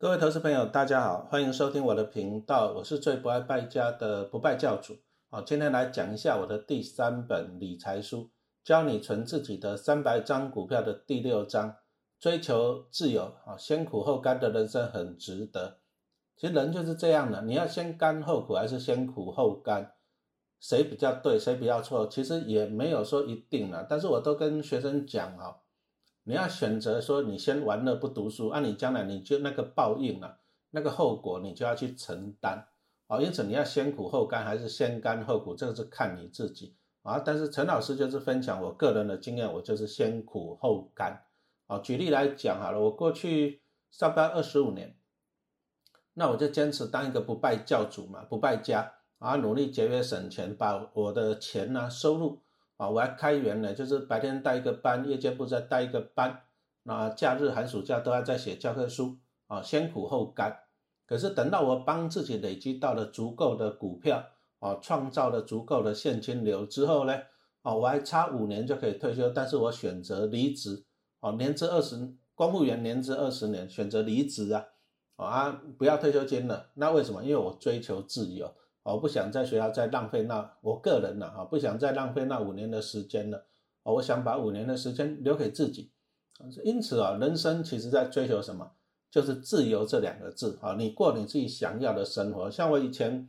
各位投资朋友，大家好，欢迎收听我的频道，我是最不爱败家的不败教主。好，今天来讲一下我的第三本理财书，教你存自己的三百张股票的第六章，追求自由啊，先苦后甘的人生很值得。其实人就是这样的，你要先甘后苦，还是先苦后甘，谁比较对，谁比较错，其实也没有说一定了。但是我都跟学生讲啊。你要选择说你先玩乐不读书，那你将来你就那个报应了，那个后果你就要去承担啊。因此你要先苦后甘还是先甘后苦，这个是看你自己啊。但是陈老师就是分享我个人的经验，我就是先苦后甘啊。举例来讲好了，我过去上班二十五年，那我就坚持当一个不败教主嘛，不败家啊，努力节约省钱，把我的钱呢收入。啊，我还开源呢，就是白天带一个班，夜间部再带一个班，那假日寒暑假都要在写教科书啊，先苦后甘。可是等到我帮自己累积到了足够的股票啊，创造了足够的现金流之后呢，啊，我还差五年就可以退休，但是我选择离职，啊，年资二十，公务员年资二十年，选择离职啊，啊，不要退休金了，那为什么？因为我追求自由。我不想在学校再浪费那我个人了哈，不想再浪费那五年的时间了。我想把五年的时间留给自己。因此啊，人生其实在追求什么？就是自由这两个字啊。你过你自己想要的生活。像我以前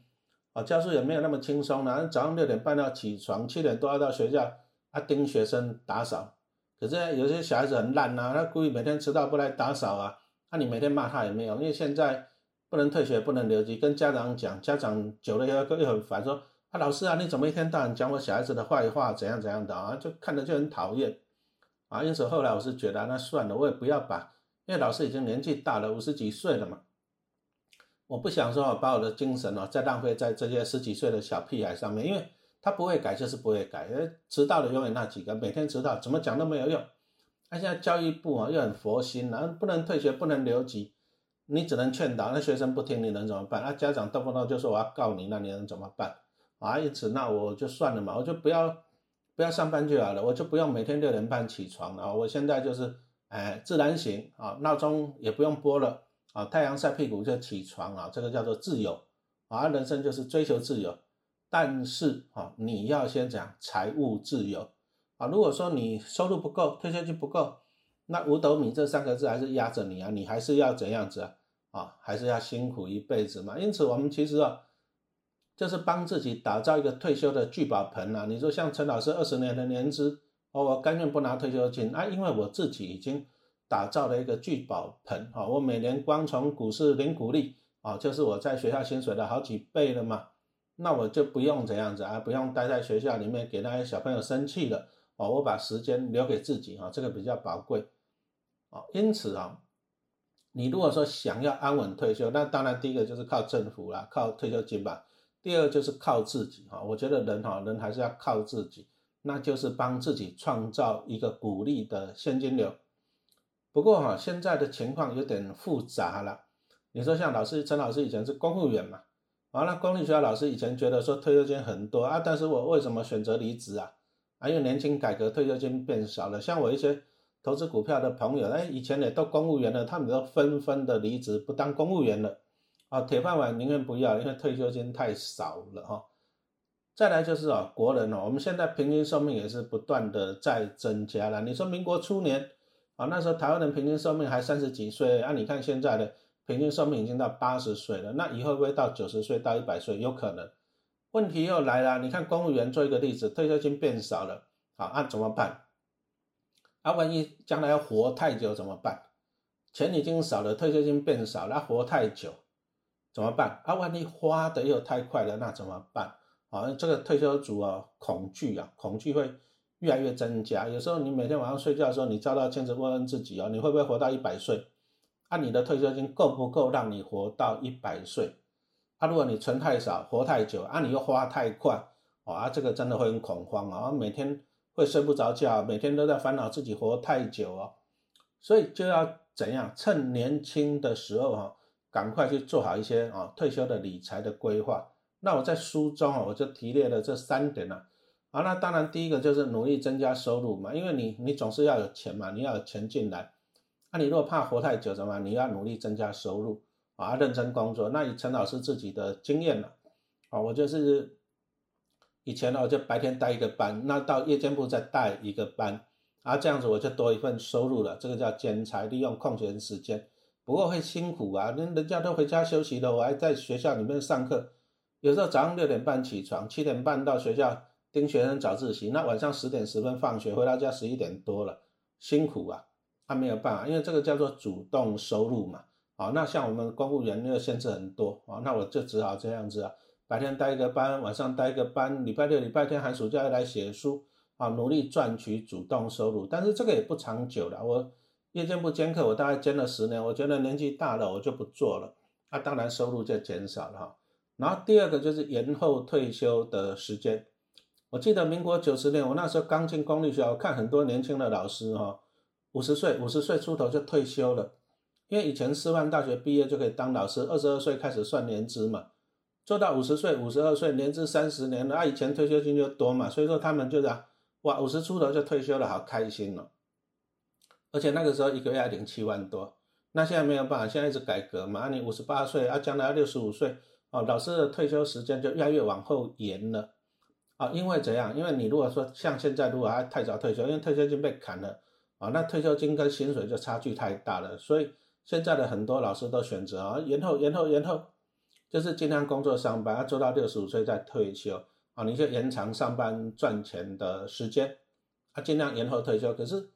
啊，教书也没有那么轻松呢。早上六点半要起床，七点多要到学校啊盯学生打扫。可是有些小孩子很烂呐，他故意每天迟到不来打扫啊。那你每天骂他也没有，因为现在。不能退学，不能留级，跟家长讲，家长久了又又很烦，说啊老师啊，你怎么一天到晚讲我小孩子的坏话，怎样怎样的啊，就看着就很讨厌啊。因此后来我是觉得那算了，我也不要把，因为老师已经年纪大了，五十几岁了嘛，我不想说把我的精神哦再浪费在这些十几岁的小屁孩上面，因为他不会改就是不会改，因为迟到的永远那几个，每天迟到怎么讲都没有用。那现在教育部啊又很佛心，然后不能退学，不能留级。你只能劝导，那学生不听，你能怎么办？那家长动不动就说我要告你，那你能怎么办？啊，因此那我就算了嘛，我就不要不要上班就好了，我就不用每天六点半起床了。我现在就是哎自然醒啊，闹钟也不用拨了啊，太阳晒屁股就起床啊，这个叫做自由啊，人生就是追求自由，但是啊你要先讲财务自由啊，如果说你收入不够，退休金不够，那五斗米这三个字还是压着你啊，你还是要怎样子啊？啊，还是要辛苦一辈子嘛。因此，我们其实啊，就是帮自己打造一个退休的聚宝盆啊。你说像陈老师二十年的年资，哦，我甘愿不拿退休金啊，因为我自己已经打造了一个聚宝盆啊。我每年光从股市领股利啊，就是我在学校薪水的好几倍了嘛。那我就不用这样子啊，不用待在学校里面给那些小朋友生气了哦。我把时间留给自己啊，这个比较宝贵啊。因此啊。你如果说想要安稳退休，那当然第一个就是靠政府啦，靠退休金吧。第二就是靠自己哈，我觉得人哈人还是要靠自己，那就是帮自己创造一个鼓励的现金流。不过哈，现在的情况有点复杂了。你说像老师陈老师以前是公务员嘛，完了公立学校老师以前觉得说退休金很多啊，但是我为什么选择离职啊？啊，因为年轻改革退休金变少了，像我一些。投资股票的朋友，哎，以前也都公务员了，他们都纷纷的离职，不当公务员了，啊，铁饭碗宁愿不要，因为退休金太少了哈。再来就是啊，国人哦，我们现在平均寿命也是不断的在增加了。你说民国初年啊，那时候台湾人平均寿命还三十几岁，啊，你看现在的平均寿命已经到八十岁了，那以后会不会到九十岁到一百岁？有可能。问题又来了，你看公务员做一个例子，退休金变少了，好，那怎么办？啊，万一将来要活太久怎么办？钱已经少了，退休金变少，了活太久怎么办？啊，万一花的又太快了，那怎么办？啊，这个退休族啊，恐惧啊，恐惧会越来越增加。有时候你每天晚上睡觉的时候，你照到镜子问问自己哦，你会不会活到一百岁？啊，你的退休金够不够让你活到一百岁？啊，如果你存太少，活太久，啊，你又花太快，啊，这个真的会很恐慌啊，每天。会睡不着觉，每天都在烦恼自己活太久哦，所以就要怎样趁年轻的时候哈，赶快去做好一些啊退休的理财的规划。那我在书中啊，我就提列了这三点了。啊，那当然第一个就是努力增加收入嘛，因为你你总是要有钱嘛，你要有钱进来。那你如果怕活太久，怎么？你要努力增加收入啊，认真工作。那以陈老师自己的经验呢，啊，我就是以前呢，我就白天带一个班，那到夜间部再带一个班，啊，这样子我就多一份收入了。这个叫兼差，利用空闲时间。不过会辛苦啊，人人家都回家休息了，我还在学校里面上课。有时候早上六点半起床，七点半到学校盯学生早自习，那晚上十点十分放学，回到家十一点多了，辛苦啊。他没有办法，因为这个叫做主动收入嘛。好，那像我们公务员那个限制很多啊，那我就只好这样子啊，白天带一个班，晚上带一个班，礼拜六、礼拜天寒暑假来写书啊，努力赚取主动收入。但是这个也不长久了。我夜间部兼课，我大概兼了十年，我觉得年纪大了，我就不做了。那当然收入就减少了哈。然后第二个就是延后退休的时间。我记得民国九十年，我那时候刚进公立学校，看很多年轻的老师哈。五十岁，五十岁出头就退休了，因为以前师范大学毕业就可以当老师，二十二岁开始算年资嘛，做到五十岁、五十二岁，年至三十年，那以前退休金就多嘛，所以说他们就啊，哇，五十出头就退休了，好开心哦。而且那个时候一个月要领七万多，那现在没有办法，现在一直改革嘛，你五十八岁啊，将来要六十五岁哦，老师的退休时间就越来越往后延了啊，因为怎样？因为你如果说像现在如果还太早退休，因为退休金被砍了。啊，那退休金跟薪水就差距太大了，所以现在的很多老师都选择啊延后、延后、延后，就是尽量工作上班，要做到六十五岁再退休啊，你就延长上班赚钱的时间，啊，尽量延后退休。可是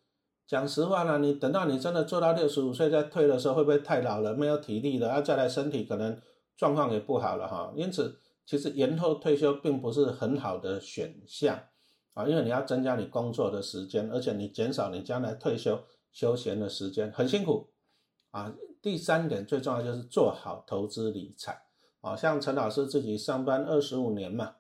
讲实话呢，你等到你真的做到六十五岁再退的时候，会不会太老了，没有体力了，啊，再来身体可能状况也不好了哈。因此，其实延后退休并不是很好的选项。啊，因为你要增加你工作的时间，而且你减少你将来退休休闲的时间，很辛苦啊。第三点最重要就是做好投资理财啊。像陈老师自己上班二十五年嘛，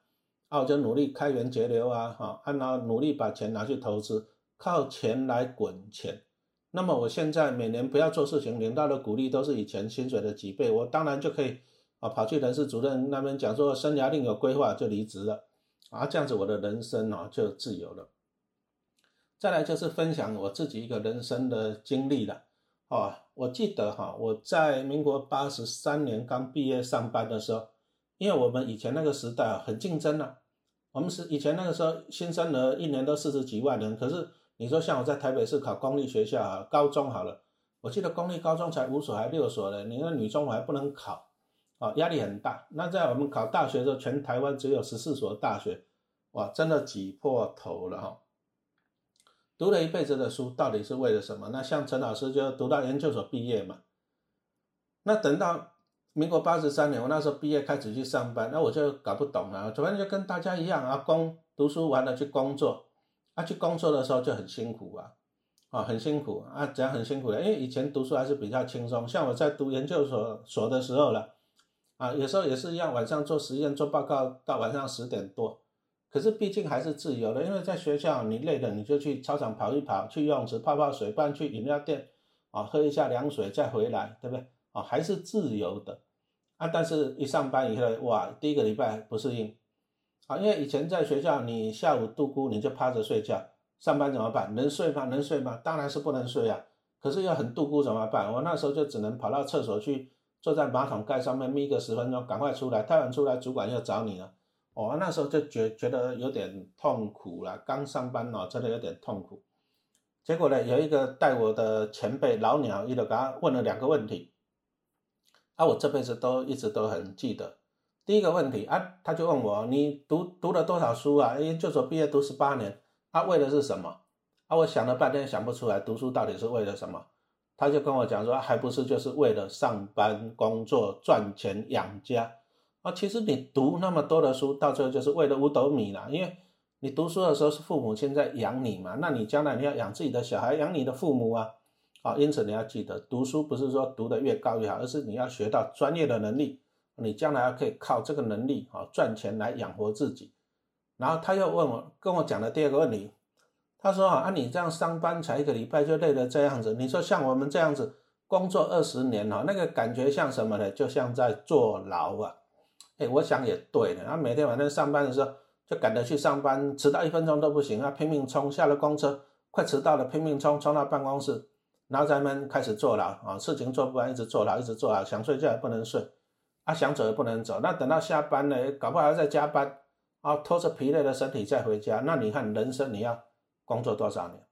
啊，我就努力开源节流啊，哈，按照努力把钱拿去投资，靠钱来滚钱。那么我现在每年不要做事情，领到的鼓励都是以前薪水的几倍，我当然就可以啊，跑去人事主任那边讲说生涯另有规划，就离职了。啊，这样子我的人生哦就自由了。再来就是分享我自己一个人生的经历了。哦，我记得哈，我在民国八十三年刚毕业上班的时候，因为我们以前那个时代啊很竞争啊，我们是以前那个时候新生儿一年都四十几万人，可是你说像我在台北市考公立学校啊，高中好了，我记得公立高中才五所还六所呢，你那女中我还不能考。啊，压力很大。那在我们考大学的时候，全台湾只有十四所大学，哇，真的挤破头了哈。读了一辈子的书，到底是为了什么？那像陈老师就读到研究所毕业嘛。那等到民国八十三年，我那时候毕业开始去上班，那我就搞不懂了。反正就跟大家一样啊，工读书完了去工作，啊，去工作的时候就很辛苦啊，啊，很辛苦啊，怎样很辛苦的？因为以前读书还是比较轻松，像我在读研究所所的时候了。啊，有时候也是一样，晚上做实验、做报告到晚上十点多。可是毕竟还是自由的，因为在学校你累了，你就去操场跑一跑，去游泳池泡泡水，不然去饮料店啊喝一下凉水再回来，对不对？啊，还是自由的。啊，但是一上班以后，哇，第一个礼拜不适应。啊，因为以前在学校你下午度孤你就趴着睡觉，上班怎么办？能睡吗？能睡吗？当然是不能睡啊。可是要很度孤怎么办？我那时候就只能跑到厕所去。坐在马桶盖上面眯个十分钟，赶快出来，太晚出来主管又找你了。哦，那时候就觉觉得有点痛苦了。刚上班哦，真的有点痛苦。结果呢，有一个带我的前辈老鸟，一直给他问了两个问题，啊，我这辈子都一直都很记得。第一个问题啊，他就问我，你读读了多少书啊？研究所毕业读十八年，啊，为的是什么？啊，我想了半天想不出来，读书到底是为了什么？他就跟我讲说，还不是就是为了上班工作赚钱养家啊？其实你读那么多的书，到最后就是为了五斗米啦。因为你读书的时候是父母亲在养你嘛，那你将来你要养自己的小孩，养你的父母啊。啊，因此你要记得，读书不是说读得越高越好，而是你要学到专业的能力，你将来要可以靠这个能力啊赚钱来养活自己。然后他又问我，跟我讲的第二个问题。他说啊，你这样上班才一个礼拜就累得这样子，你说像我们这样子工作二十年哈，那个感觉像什么呢？就像在坐牢啊。哎，我想也对的，他每天晚上上班的时候就赶着去上班，迟到一分钟都不行啊，拼命冲，下了公车快迟到了，拼命冲冲到办公室，然后咱们开始坐牢啊，事情做不完，一直坐牢，一直坐牢，想睡觉也不能睡，啊，想走也不能走。那等到下班了，搞不好还要再加班，啊，拖着疲累的身体再回家。那你看人生你要工作多少年？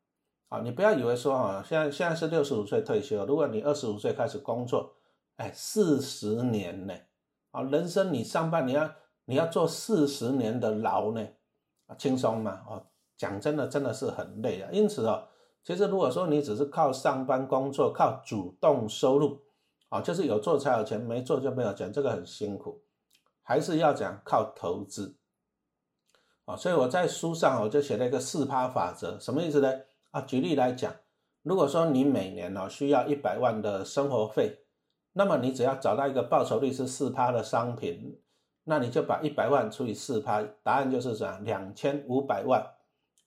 啊，你不要以为说啊，现在现在是六十五岁退休，如果你二十五岁开始工作，哎，四十年呢，啊，人生你上班你要你要做四十年的牢呢，啊，轻松吗？哦，讲真的，真的是很累啊。因此哦。其实，如果说你只是靠上班工作，靠主动收入，啊，就是有做才有钱，没做就没有钱，这个很辛苦。还是要讲靠投资，啊，所以我在书上我就写了一个四趴法则，什么意思呢？啊，举例来讲，如果说你每年呢需要一百万的生活费，那么你只要找到一个报酬率是四趴的商品，那你就把一百万除以四趴，答案就是这样，两千五百万。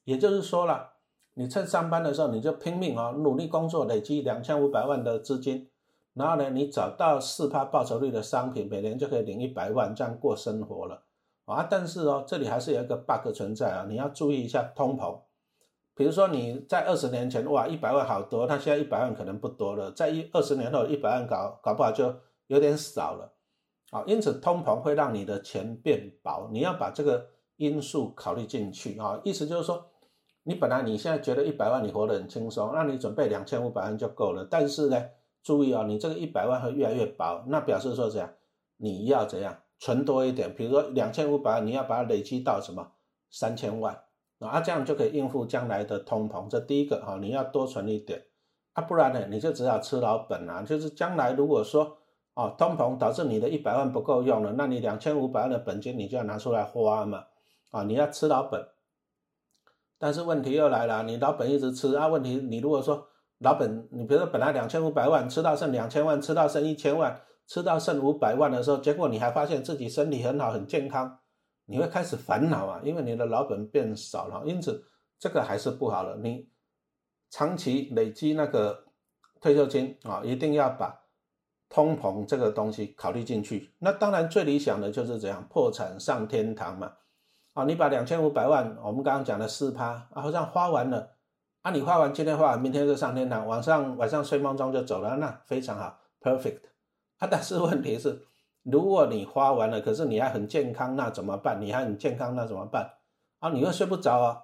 也就是说了。你趁上班的时候，你就拼命哦，努力工作，累积两千五百万的资金，然后呢，你找到四趴报酬率的商品，每年就可以领一百万，这样过生活了啊。但是哦，这里还是有一个 bug 存在啊，你要注意一下通膨。比如说你在二十年前，哇，一百万好多，那现在一百万可能不多了，在一二十年后，一百万搞搞不好就有点少了啊。因此，通膨会让你的钱变薄，你要把这个因素考虑进去啊。意思就是说。你本来你现在觉得一百万你活得很轻松，那你准备两千五百万就够了。但是呢，注意哦，你这个一百万会越来越薄，那表示说怎样？你要怎样存多一点？比如说两千五百万，你要把它累积到什么三千万啊？这样就可以应付将来的通膨。这第一个哈，你要多存一点啊，不然呢，你就只好吃老本啊。就是将来如果说哦，通膨导致你的一百万不够用了，那你两千五百万的本金你就要拿出来花嘛啊，你要吃老本。但是问题又来了，你老本一直吃啊？问题你如果说老本，你比如说本来两千五百万，吃到剩两千万，吃到剩一千万，吃到剩五百万的时候，结果你还发现自己身体很好很健康，你会开始烦恼啊，因为你的老本变少了，因此这个还是不好了。你长期累积那个退休金啊，一定要把通膨这个东西考虑进去。那当然最理想的就是怎样，破产上天堂嘛。啊，你把两千五百万，我们刚刚讲的四趴，啊，好像花完了，啊，你花完今天花完，明天就上天堂，晚上晚上睡梦中就走了，那非常好，perfect。啊，但是问题是，如果你花完了，可是你还很健康，那怎么办？你还很健康，那怎么办？啊，你会睡不着啊，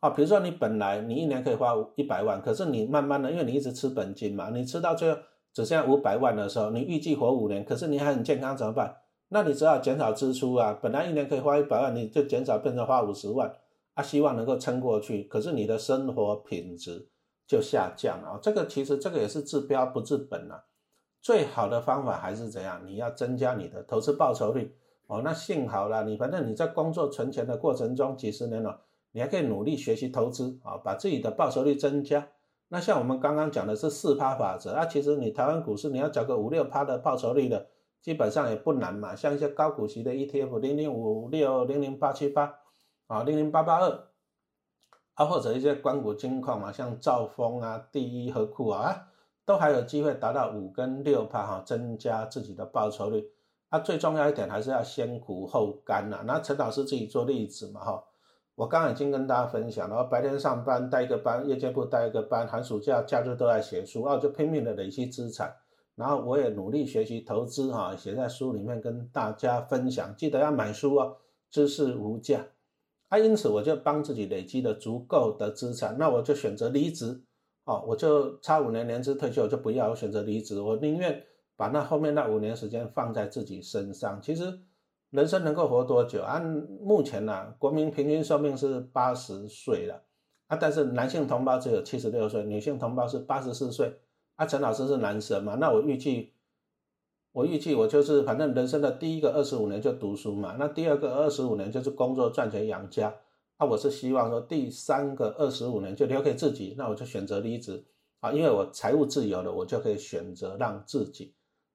啊，比如说你本来你一年可以花一百万，可是你慢慢的，因为你一直吃本金嘛，你吃到最后只剩下五百万的时候，你预计活五年，可是你还很健康，怎么办？那你只好减少支出啊，本来一年可以花一百万，你就减少变成花五十万，啊，希望能够撑过去。可是你的生活品质就下降了啊，这个其实这个也是治标不治本啊。最好的方法还是怎样？你要增加你的投资报酬率哦。那幸好了，你反正你在工作存钱的过程中几十年了，你还可以努力学习投资啊，把自己的报酬率增加。那像我们刚刚讲的是四趴法则啊，其实你台湾股市你要找个五六趴的报酬率的。基本上也不难嘛，像一些高股息的 ETF，零零五六、零零八七八啊、零零八八二啊，或者一些关股金矿嘛，像兆丰啊、第一和库啊，都还有机会达到五跟六趴哈，增加自己的报酬率。啊，最重要一点还是要先苦后甘呐。那陈老师自己做例子嘛哈，我刚刚已经跟大家分享了，白天上班带一个班，夜间部带一个班，寒暑假假日都在写书，然后就拼命的累积资产。然后我也努力学习投资哈，写在书里面跟大家分享。记得要买书哦，知识无价啊！因此我就帮自己累积了足够的资产，那我就选择离职哦，我就差五年年资退休，我就不要，我选择离职。我宁愿把那后面那五年时间放在自己身上。其实人生能够活多久？按目前呢，国民平均寿命是八十岁了啊，但是男性同胞只有七十六岁，女性同胞是八十四岁。啊，陈老师是男神嘛？那我预计，我预计我就是反正人生的第一个二十五年就读书嘛，那第二个二十五年就是工作赚钱养家。那，我是希望说第三个二十五年就留给自己，那我就选择离职啊，因为我财务自由了，我就可以选择让自己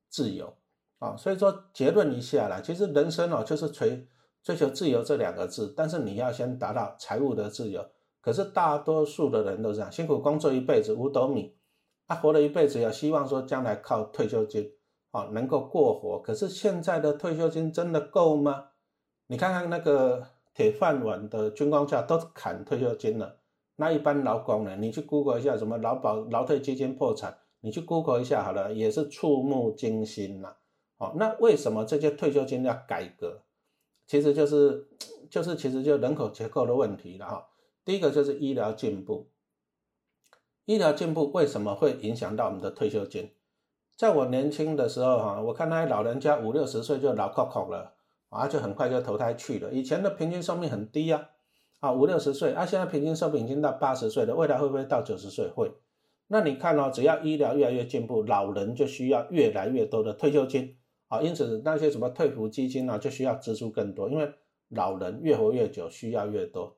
自由啊。所以说结论一下来，其实人生哦就是追追求自由这两个字，但是你要先达到财务的自由。可是大多数的人都这样，辛苦工作一辈子五斗米。他活了一辈子，也希望说将来靠退休金，啊，能够过活。可是现在的退休金真的够吗？你看看那个铁饭碗的军工价都砍退休金了，那一般劳工呢，你去 Google 一下什么劳保、劳退基金破产，你去 Google 一下好了，也是触目惊心呐。哦，那为什么这些退休金要改革？其实就是，就是其实就人口结构的问题了哈。第一个就是医疗进步，医疗进步为什么会影响到我们的退休金？在我年轻的时候哈，我看那些老人家五六十岁就老靠靠了，啊，就很快就投胎去了。以前的平均寿命很低呀，啊，五六十岁，啊，现在平均寿命已经到八十岁了，未来会不会到九十岁？会。那你看哦，只要医疗越来越进步，老人就需要越来越多的退休金。啊，因此那些什么退服基金呢，就需要支出更多，因为老人越活越久，需要越多。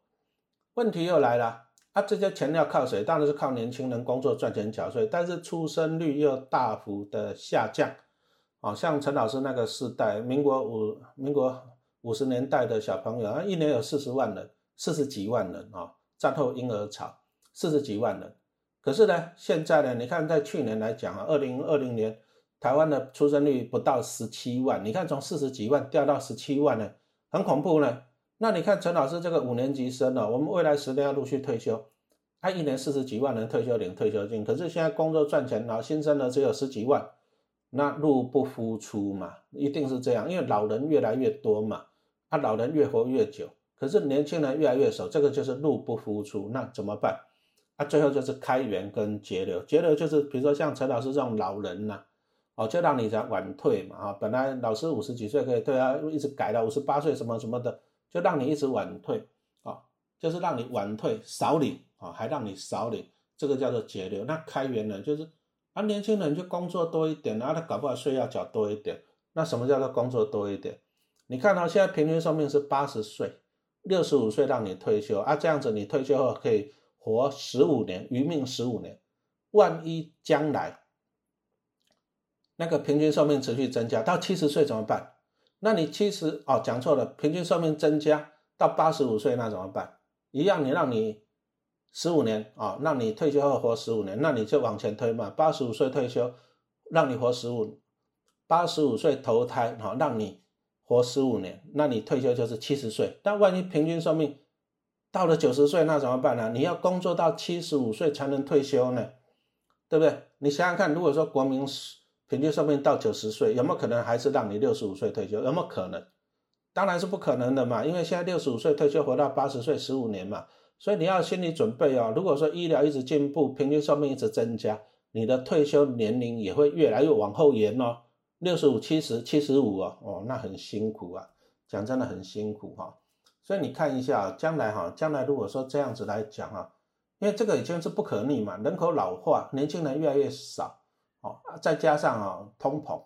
问题又来了，啊，这些钱要靠谁？当然是靠年轻人工作赚钱缴税，但是出生率又大幅的下降。啊，像陈老师那个世代，民国五民国五十年代的小朋友，啊，一年有四十万人，四十几万人啊，战后婴儿潮，四十几万人。可是呢，现在呢，你看在去年来讲啊，二零二零年。台湾的出生率不到十七万，你看从四十几万掉到十七万呢，很恐怖呢。那你看陈老师这个五年级生呢，我们未来十年要陆续退休，他一年四十几万人退休领退休金，可是现在工作赚钱，然后新生呢只有十几万，那入不敷出嘛，一定是这样，因为老人越来越多嘛，啊老人越活越久，可是年轻人越来越少，这个就是入不敷出，那怎么办？啊最后就是开源跟节流，节流就是比如说像陈老师这种老人呐。哦，就让你在晚退嘛，啊，本来老师五十几岁可以退啊，一直改到五十八岁什么什么的，就让你一直晚退，啊，就是让你晚退少领，啊，还让你少领，这个叫做节流。那开源呢，就是啊，年轻人就工作多一点，然后他搞不好税要缴多一点。那什么叫做工作多一点？你看到现在平均寿命是八十岁，六十五岁让你退休啊，这样子你退休后可以活十五年，余命十五年，万一将来。那个平均寿命持续增加到七十岁怎么办？那你七十哦讲错了，平均寿命增加到八十五岁那怎么办？一样，你让你十五年啊，让你退休后活十五年，那你就往前推嘛。八十五岁退休，让你活十五，八十五岁投胎好，让你活十五年，那你退休就是七十岁。但万一平均寿命到了九十岁，那怎么办呢？你要工作到七十五岁才能退休呢，对不对？你想想看，如果说国民平均寿命到九十岁，有没有可能还是让你六十五岁退休？有没有可能？当然是不可能的嘛，因为现在六十五岁退休，活到八十岁，十五年嘛。所以你要心理准备哦。如果说医疗一直进步，平均寿命一直增加，你的退休年龄也会越来越往后延哦。六十五、七十、七十五哦，哦，那很辛苦啊，讲真的很辛苦哈。所以你看一下，将来哈，将来如果说这样子来讲哈，因为这个已经是不可逆嘛，人口老化，年轻人越来越少。哦，再加上啊通膨，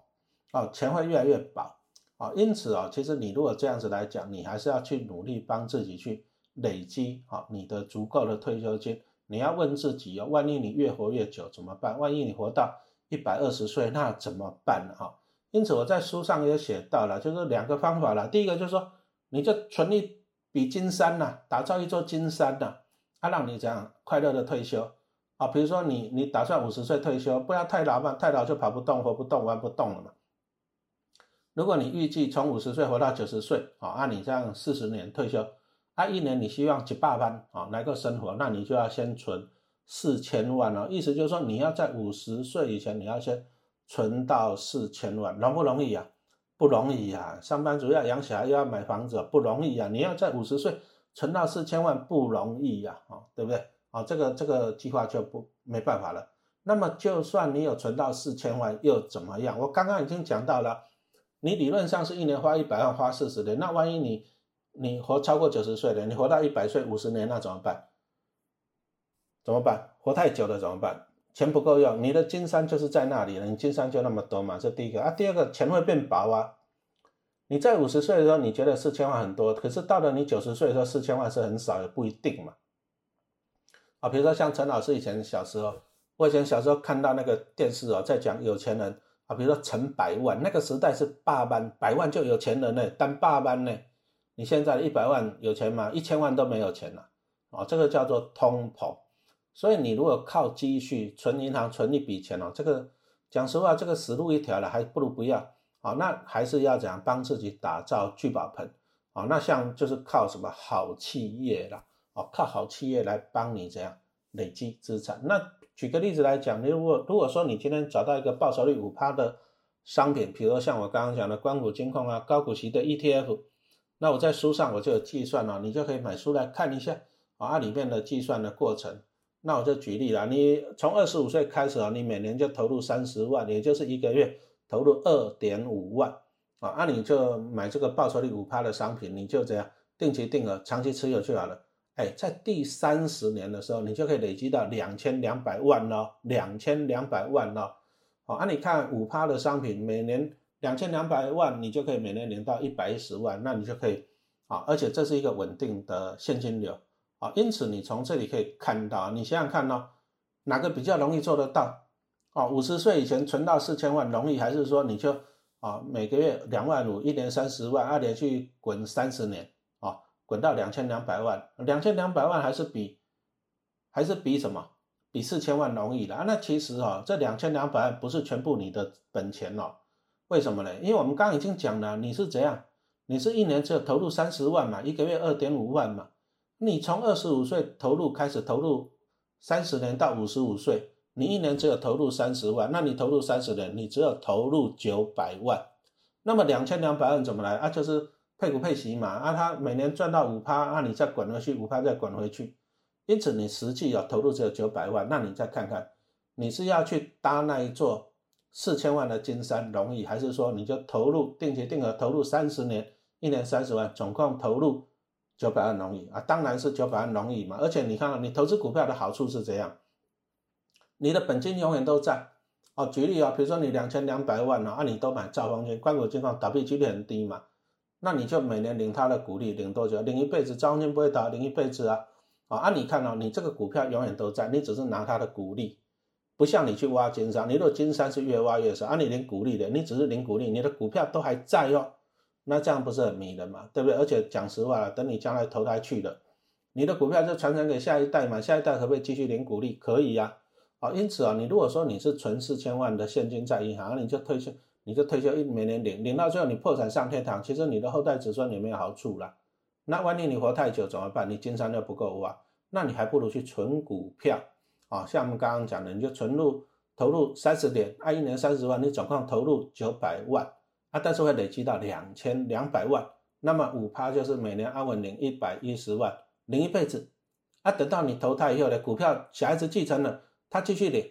哦钱会越来越薄，啊因此啊其实你如果这样子来讲，你还是要去努力帮自己去累积啊你的足够的退休金。你要问自己哦，万一你越活越久怎么办？万一你活到一百二十岁那怎么办呢？哈，因此我在书上也写到了，就是两个方法了。第一个就是说，你就存一笔金山呐，打造一座金山呐，它让你这样快乐的退休。啊，比如说你你打算五十岁退休，不要太老嘛，太老就跑不动、活不动、玩不动了嘛。如果你预计从五十岁活到九十岁，啊，按你这样四十年退休，啊，一年你希望几百万啊来个生活，那你就要先存四千万哦。意思就是说你要在五十岁以前你要先存到四千万，容不容易呀？不容易呀，上班族要养小孩又要买房子，不容易呀。你要在五十岁存到四千万不容易呀，啊，对不对？啊，这个这个计划就不没办法了。那么，就算你有存到四千万，又怎么样？我刚刚已经讲到了，你理论上是一年花一百万，花四十年。那万一你你活超过九十岁了，你活到一百岁五十年，那怎么办？怎么办？活太久了怎么办？钱不够用，你的金山就是在那里了，你金山就那么多嘛。这第一个啊，第二个钱会变薄啊。你在五十岁的时候，你觉得四千万很多，可是到了你九十岁的时候，四千万是很少，也不一定嘛。啊，比如说像陈老师以前小时候，我以前小时候看到那个电视哦，在讲有钱人啊，比如说成百万，那个时代是八万，百万就有钱人呢，但八万呢，你现在一百万有钱吗？一千万都没有钱了，哦，这个叫做通膨。所以你如果靠积蓄存银行存一笔钱哦，这个讲实话，这个死路一条了，还不如不要啊。那还是要怎样帮自己打造聚宝盆啊？那像就是靠什么好企业啦。哦，靠好企业来帮你怎样累积资产。那举个例子来讲，你如果如果说你今天找到一个报酬率五趴的商品，比如像我刚刚讲的光谷金控啊，高股息的 ETF，那我在书上我就有计算了，你就可以买书来看一下啊，里面的计算的过程。那我就举例了，你从二十五岁开始啊，你每年就投入三十万，也就是一个月投入二点五万啊，那你就买这个报酬率五趴的商品，你就这样定期定额长期持有就好了。哎，在第三十年的时候，你就可以累积到两千两百万咯，两千两百万咯。好，啊，你看五趴的商品，每年两千两百万，你就可以每年领到一百一十万，那你就可以啊，而且这是一个稳定的现金流。啊，因此你从这里可以看到，你想想看哦，哪个比较容易做得到？哦，五十岁以前存到四千万容易，还是说你就啊每个月两万五，一年三十万，二连续滚三十年，啊，滚到两千两百万，两千两百万还是比还是比什么？比四千万容易的啊？那其实啊，这两千两百万不是全部你的本钱哦，为什么呢？因为我们刚刚已经讲了，你是怎样？你是一年只有投入三十万嘛，一个月二点五万嘛。你从二十五岁投入开始投入，三十年到五十五岁，你一年只有投入三十万，那你投入三十年，你只有投入九百万，那么两千两百万怎么来啊？就是配股配息嘛，啊，他每年赚到五趴，啊，你再滚回去五趴再滚回去，因此你实际要投入只有九百万，那你再看看，你是要去搭那一座四千万的金山容易，还是说你就投入定期定额投入三十年，一年三十万，总共投入？九百万容易啊，当然是九百万容易嘛。而且你看，你投资股票的好处是怎样？你的本金永远都在哦。举例啊，比如说你两千两百万呢，啊，你都买兆丰金，关谷金矿倒闭几率很低嘛，那你就每年领他的股利，领多久？领一辈子，兆丰金不会倒，领一辈子啊。啊，啊，你看哦，你这个股票永远都在，你只是拿他的股利，不像你去挖金山，你如果金山是越挖越少，啊，你领股利的，你只是领股利，你的股票都还在哦。那这样不是很迷人嘛，对不对？而且讲实话了，等你将来投胎去了，你的股票就传承给下一代嘛，下一代可不可以继续领股利？可以呀。啊，因此啊，你如果说你是存四千万的现金在银行，你就退休，你就退休一每年领，领到最后你破产上天堂，其实你的后代子孙也没有好处了。那万一你活太久怎么办？你金山又不够挖，那你还不如去存股票啊。像我们刚刚讲的，你就存入投入三十点，按一年三十万，你总共投入九百万。啊，但是会累积到两千两百万，那么五趴就是每年安稳领一百一十万，领一辈子。啊，等到你投胎以后呢，股票小孩子继承了，他继续领，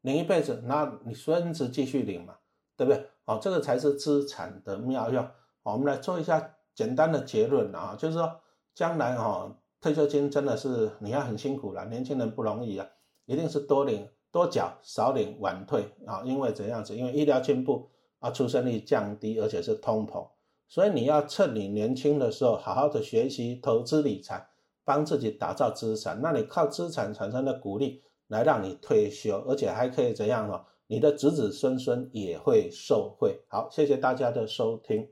领一辈子，那你孙子继续领嘛，对不对？哦，这个才是资产的妙用。我们来做一下简单的结论啊，就是说将来哈，退休金真的是你要很辛苦了，年轻人不容易啊，一定是多领多缴，少领晚退啊，因为怎样子？因为医疗进步。啊，出生率降低，而且是通膨，所以你要趁你年轻的时候，好好的学习投资理财，帮自己打造资产。那你靠资产产生的股利来让你退休，而且还可以怎样呢？你的子子孙孙也会受惠。好，谢谢大家的收听。